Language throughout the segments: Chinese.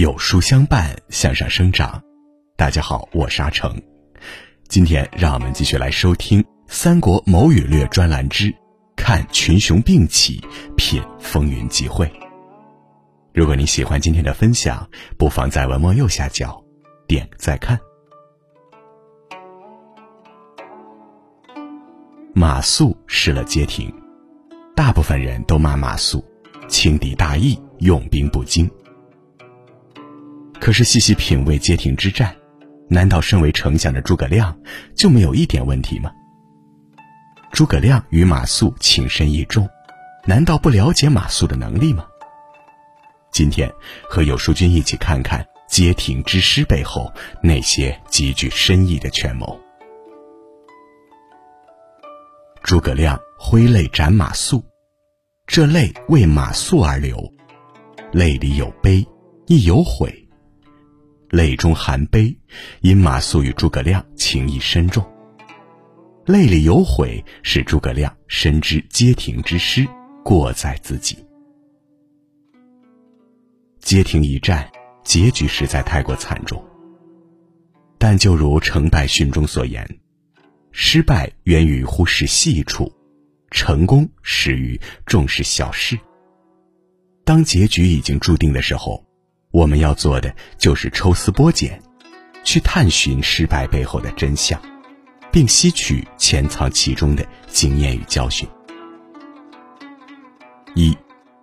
有书相伴，向上生长。大家好，我是阿成。今天让我们继续来收听《三国谋与略》专栏之“看群雄并起，品风云际会”。如果你喜欢今天的分享，不妨在文末右下角点个再看。马谡失了街亭，大部分人都骂马谡轻敌大意，用兵不精。可是细细品味街亭之战，难道身为丞相的诸葛亮就没有一点问题吗？诸葛亮与马谡情深意重，难道不了解马谡的能力吗？今天和有书君一起看看街亭之诗背后那些极具深意的权谋。诸葛亮挥泪斩马谡，这泪为马谡而流，泪里有悲，亦有悔。泪中含悲，因马谡与诸葛亮情谊深重；泪里有悔，是诸葛亮深知街亭之失过在自己。街亭一战结局实在太过惨重，但就如成败训中所言，失败源于忽视细处，成功始于重视小事。当结局已经注定的时候。我们要做的就是抽丝剥茧，去探寻失败背后的真相，并吸取潜藏其中的经验与教训。一，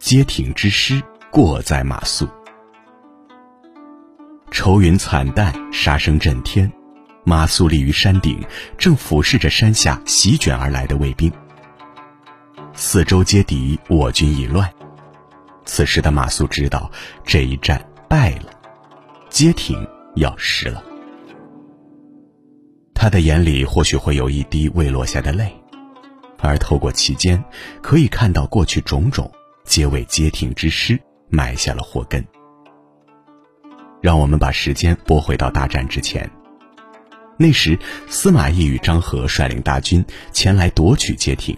街亭之诗过在马谡。愁云惨淡，杀声震天，马谡立于山顶，正俯视着山下席卷而来的卫兵。四周皆敌，我军已乱。此时的马谡知道这一战。败了，街亭要失了。他的眼里或许会有一滴未落下的泪，而透过其间，可以看到过去种种皆为街亭之失埋下了祸根。让我们把时间拨回到大战之前，那时司马懿与张合率领大军前来夺取街亭。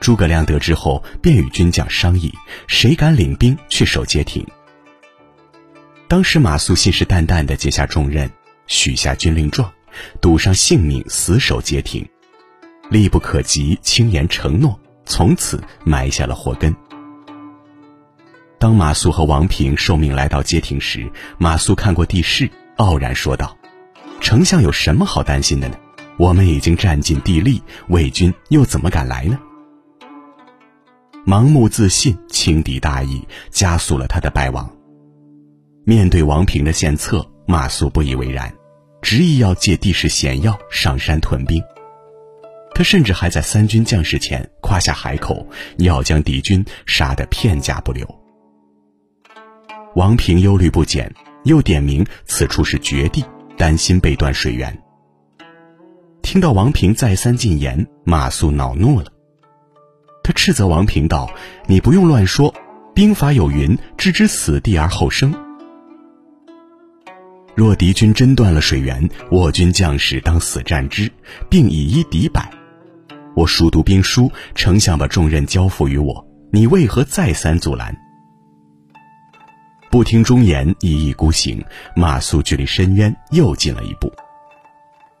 诸葛亮得知后，便与军将商议，谁敢领兵去守街亭。当时马谡信誓旦旦地接下重任，许下军令状，赌上性命死守街亭，力不可及，轻言承诺，从此埋下了祸根。当马谡和王平受命来到街亭时，马谡看过地势，傲然说道：“丞相有什么好担心的呢？我们已经占尽地利，魏军又怎么敢来呢？”盲目自信、轻敌大意，加速了他的败亡。面对王平的献策，马谡不以为然，执意要借地势险要上山屯兵。他甚至还在三军将士前夸下海口，要将敌军杀得片甲不留。王平忧虑不减，又点明此处是绝地，担心被断水源。听到王平再三进言，马谡恼怒了，他斥责王平道：“你不用乱说，兵法有云：置之死地而后生。”若敌军真断了水源，我军将士当死战之，并以一敌百。我熟读兵书，丞相把重任交付于我，你为何再三阻拦？不听忠言，一意孤行，马谡距离深渊又近了一步。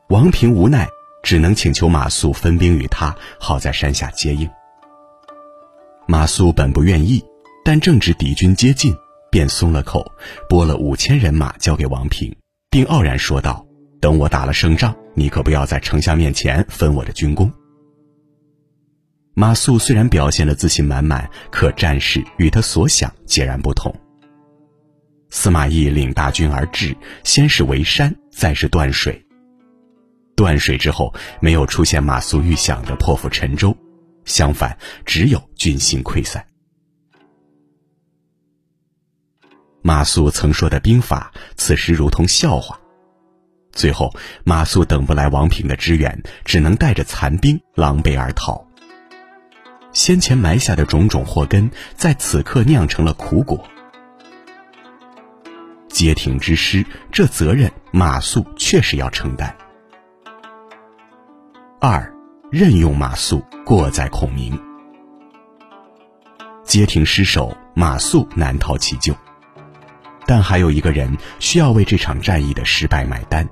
王平无奈，只能请求马谡分兵与他，好在山下接应。马谡本不愿意，但正值敌军接近。便松了口，拨了五千人马交给王平，并傲然说道：“等我打了胜仗，你可不要在丞相面前分我的军功。”马谡虽然表现的自信满满，可战事与他所想截然不同。司马懿领大军而至，先是围山，再是断水。断水之后，没有出现马谡预想的破釜沉舟，相反，只有军心溃散。马谡曾说的兵法，此时如同笑话。最后，马谡等不来王平的支援，只能带着残兵狼狈而逃。先前埋下的种种祸根，在此刻酿成了苦果。街亭之失，这责任马谡确实要承担。二，任用马谡，过在孔明。街亭失守，马谡难逃其咎。但还有一个人需要为这场战役的失败买单，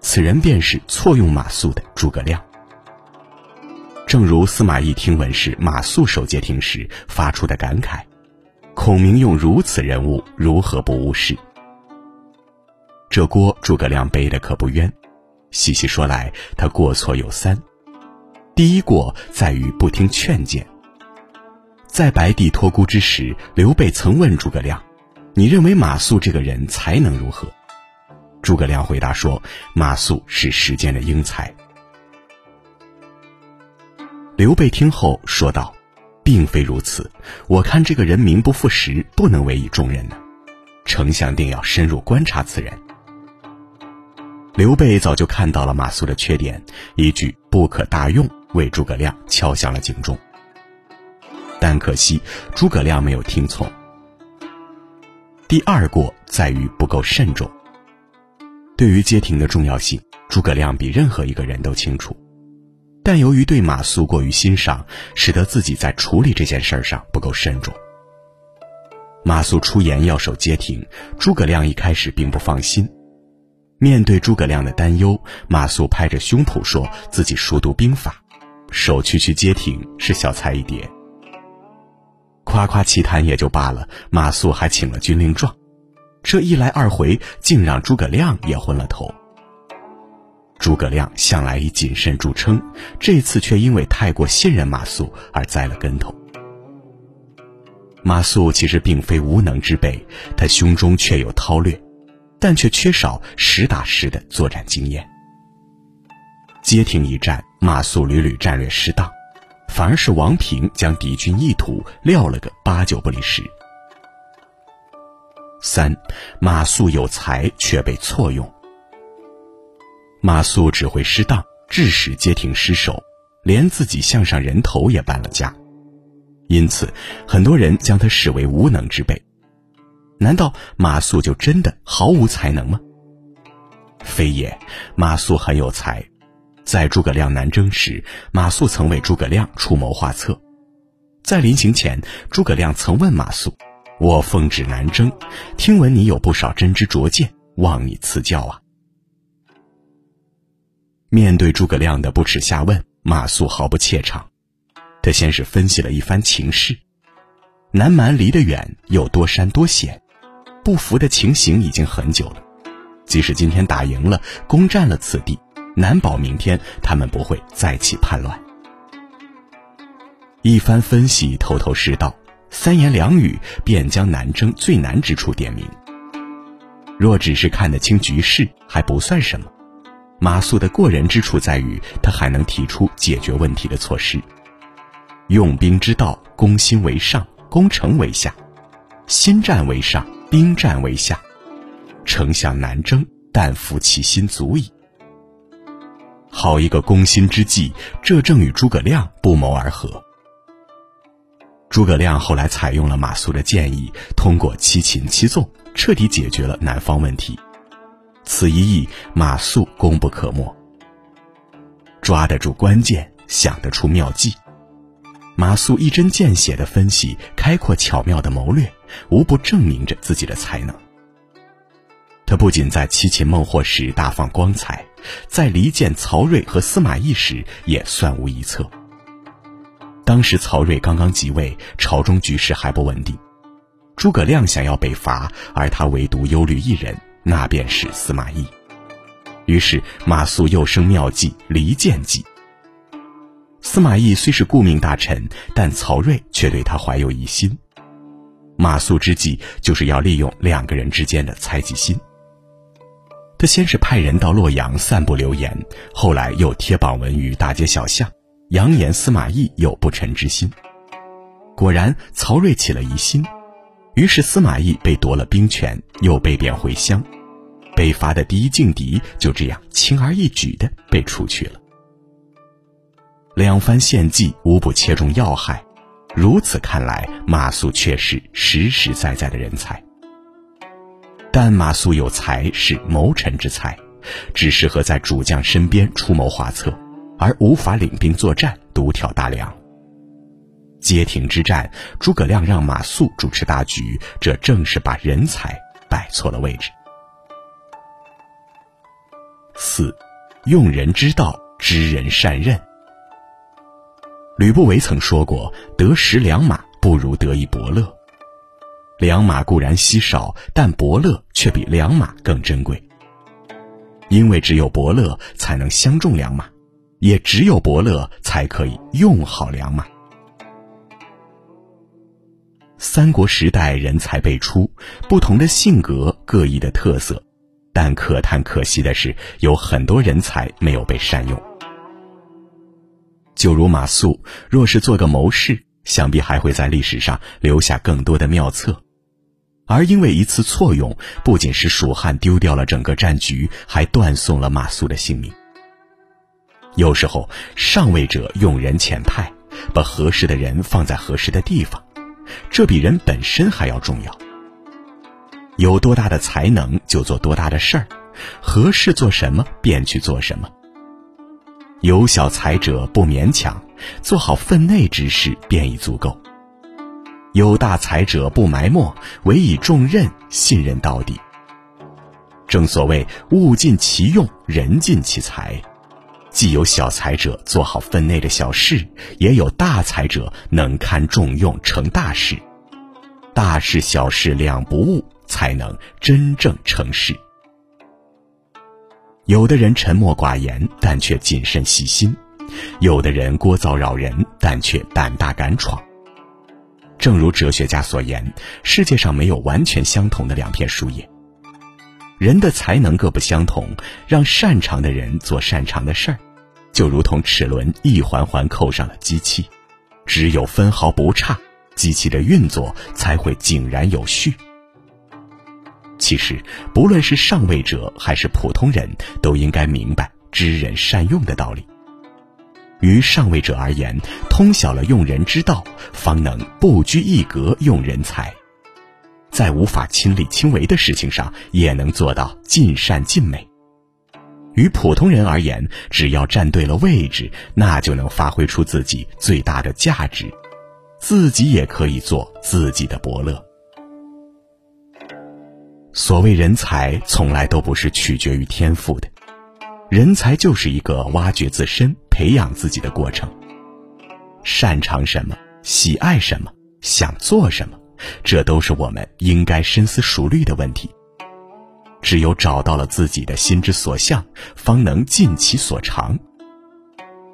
此人便是错用马谡的诸葛亮。正如司马懿听闻是马谡守街亭时发出的感慨：“孔明用如此人物，如何不误事？”这锅诸葛亮背的可不冤。细细说来，他过错有三：第一过在于不听劝谏。在白帝托孤之时，刘备曾问诸葛亮。你认为马谡这个人才能如何？诸葛亮回答说：“马谡是时间的英才。”刘备听后说道：“并非如此，我看这个人名不副实，不能委以重任呢。丞相定要深入观察此人。”刘备早就看到了马谡的缺点，一句“不可大用”为诸葛亮敲响了警钟。但可惜诸葛亮没有听从。第二过在于不够慎重。对于街亭的重要性，诸葛亮比任何一个人都清楚，但由于对马谡过于欣赏，使得自己在处理这件事儿上不够慎重。马谡出言要守街亭，诸葛亮一开始并不放心。面对诸葛亮的担忧，马谡拍着胸脯说自己熟读兵法，守区区街亭是小菜一碟。夸夸其谈也就罢了，马谡还请了军令状，这一来二回，竟让诸葛亮也昏了头。诸葛亮向来以谨慎著称，这次却因为太过信任马谡而栽了跟头。马谡其实并非无能之辈，他胸中确有韬略，但却缺少实打实的作战经验。街亭一战，马谡屡屡战略失当。反而是王平将敌军意图料了个八九不离十。三，马谡有才却被错用。马谡指挥失当，致使街亭失守，连自己项上人头也搬了家，因此很多人将他视为无能之辈。难道马谡就真的毫无才能吗？非也，马谡很有才。在诸葛亮南征时，马谡曾为诸葛亮出谋划策。在临行前，诸葛亮曾问马谡：“我奉旨南征，听闻你有不少真知灼见，望你赐教啊。”面对诸葛亮的不耻下问，马谡毫不怯场。他先是分析了一番情势：南蛮离得远，又多山多险，不服的情形已经很久了。即使今天打赢了，攻占了此地。难保明天他们不会再起叛乱。一番分析，头头是道，三言两语便将南征最难之处点明。若只是看得清局势，还不算什么。马谡的过人之处在于，他还能提出解决问题的措施。用兵之道，攻心为上，攻城为下；心战为上，兵战为下。丞相南征，但服其心足矣。好一个攻心之计，这正与诸葛亮不谋而合。诸葛亮后来采用了马谡的建议，通过七擒七纵，彻底解决了南方问题。此一役，马谡功不可没。抓得住关键，想得出妙计。马谡一针见血的分析，开阔巧妙的谋略，无不证明着自己的才能。他不仅在七擒孟获时大放光彩。在离间曹睿和司马懿时，也算无一策。当时曹睿刚刚即位，朝中局势还不稳定，诸葛亮想要北伐，而他唯独忧虑一人，那便是司马懿。于是马谡又生妙计离间计。司马懿虽是顾命大臣，但曹睿却对他怀有疑心。马谡之计就是要利用两个人之间的猜忌心。他先是派人到洛阳散布流言，后来又贴榜文于大街小巷，扬言司马懿有不臣之心。果然，曹睿起了疑心，于是司马懿被夺了兵权，又被贬回乡，北伐的第一劲敌就这样轻而易举的被除去了。两番献计无不切中要害，如此看来，马谡确是实实在在的人才。但马谡有才是谋臣之才，只适合在主将身边出谋划策，而无法领兵作战、独挑大梁。街亭之战，诸葛亮让马谡主持大局，这正是把人才摆错了位置。四，用人之道，知人善任。吕不韦曾说过：“得十良马，不如得一伯乐。”良马固然稀少，但伯乐却比良马更珍贵。因为只有伯乐才能相中良马，也只有伯乐才可以用好良马。三国时代人才辈出，不同的性格，各异的特色，但可叹可惜的是，有很多人才没有被善用。就如马谡，若是做个谋士，想必还会在历史上留下更多的妙策。而因为一次错用，不仅使蜀汉丢掉了整个战局，还断送了马谡的性命。有时候，上位者用人遣派，把合适的人放在合适的地方，这比人本身还要重要。有多大的才能，就做多大的事儿，合适做什么便去做什么。有小才者不勉强，做好分内之事便已足够。有大才者不埋没，委以重任，信任到底。正所谓物尽其用，人尽其才。既有小才者做好分内的小事，也有大才者能堪重用，成大事。大事小事两不误，才能真正成事。有的人沉默寡言，但却谨慎细心；有的人聒噪扰人，但却胆大敢闯。正如哲学家所言，世界上没有完全相同的两片树叶。人的才能各不相同，让擅长的人做擅长的事儿，就如同齿轮一环环扣上了机器，只有分毫不差，机器的运作才会井然有序。其实，不论是上位者还是普通人，都应该明白知人善用的道理。于上位者而言，通晓了用人之道，方能不拘一格用人才，在无法亲力亲为的事情上，也能做到尽善尽美。于普通人而言，只要站对了位置，那就能发挥出自己最大的价值，自己也可以做自己的伯乐。所谓人才，从来都不是取决于天赋的。人才就是一个挖掘自身、培养自己的过程。擅长什么，喜爱什么，想做什么，这都是我们应该深思熟虑的问题。只有找到了自己的心之所向，方能尽其所长。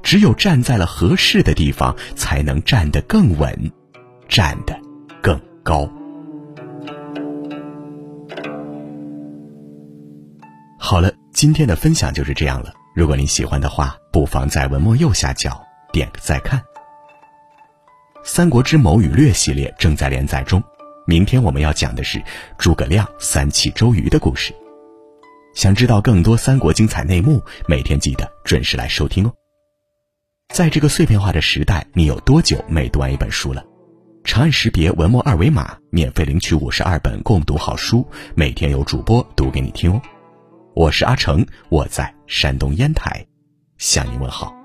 只有站在了合适的地方，才能站得更稳，站得更高。好了。今天的分享就是这样了。如果您喜欢的话，不妨在文末右下角点个再看。《三国之谋与略》系列正在连载中，明天我们要讲的是诸葛亮三气周瑜的故事。想知道更多三国精彩内幕，每天记得准时来收听哦。在这个碎片化的时代，你有多久没读完一本书了？长按识别文末二维码，免费领取五十二本共读好书，每天有主播读给你听哦。我是阿成，我在山东烟台，向你问好。